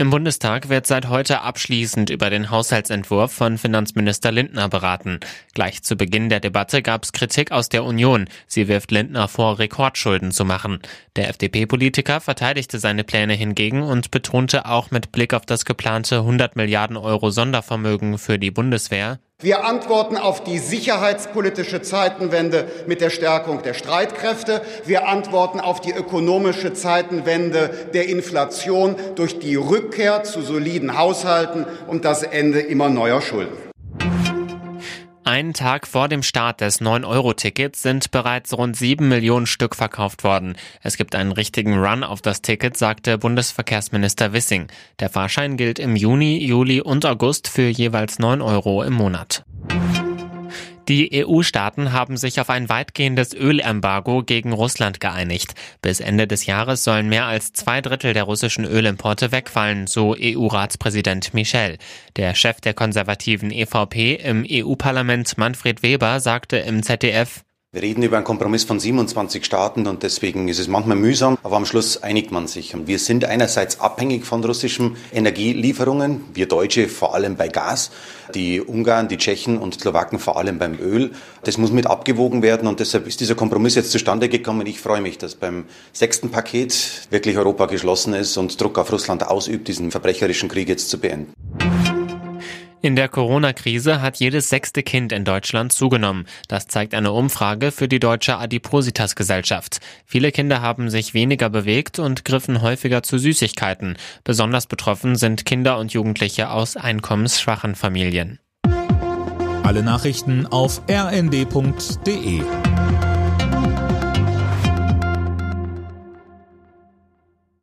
Im Bundestag wird seit heute abschließend über den Haushaltsentwurf von Finanzminister Lindner beraten. Gleich zu Beginn der Debatte gab es Kritik aus der Union. Sie wirft Lindner vor, Rekordschulden zu machen. Der FDP-Politiker verteidigte seine Pläne hingegen und betonte auch mit Blick auf das geplante 100 Milliarden Euro Sondervermögen für die Bundeswehr, wir antworten auf die sicherheitspolitische Zeitenwende mit der Stärkung der Streitkräfte. Wir antworten auf die ökonomische Zeitenwende der Inflation durch die Rückkehr zu soliden Haushalten und das Ende immer neuer Schulden. Einen Tag vor dem Start des 9-Euro-Tickets sind bereits rund 7 Millionen Stück verkauft worden. Es gibt einen richtigen Run auf das Ticket, sagte Bundesverkehrsminister Wissing. Der Fahrschein gilt im Juni, Juli und August für jeweils 9 Euro im Monat. Die EU-Staaten haben sich auf ein weitgehendes Ölembargo gegen Russland geeinigt. Bis Ende des Jahres sollen mehr als zwei Drittel der russischen Ölimporte wegfallen, so EU-Ratspräsident Michel. Der Chef der konservativen EVP im EU-Parlament Manfred Weber sagte im ZDF, wir reden über einen Kompromiss von 27 Staaten und deswegen ist es manchmal mühsam, aber am Schluss einigt man sich. Und wir sind einerseits abhängig von russischen Energielieferungen, wir Deutsche vor allem bei Gas, die Ungarn, die Tschechen und Slowaken vor allem beim Öl. Das muss mit abgewogen werden und deshalb ist dieser Kompromiss jetzt zustande gekommen. Ich freue mich, dass beim sechsten Paket wirklich Europa geschlossen ist und Druck auf Russland ausübt, diesen verbrecherischen Krieg jetzt zu beenden. In der Corona-Krise hat jedes sechste Kind in Deutschland zugenommen. Das zeigt eine Umfrage für die Deutsche Adipositas-Gesellschaft. Viele Kinder haben sich weniger bewegt und griffen häufiger zu Süßigkeiten. Besonders betroffen sind Kinder und Jugendliche aus einkommensschwachen Familien. Alle Nachrichten auf rnd.de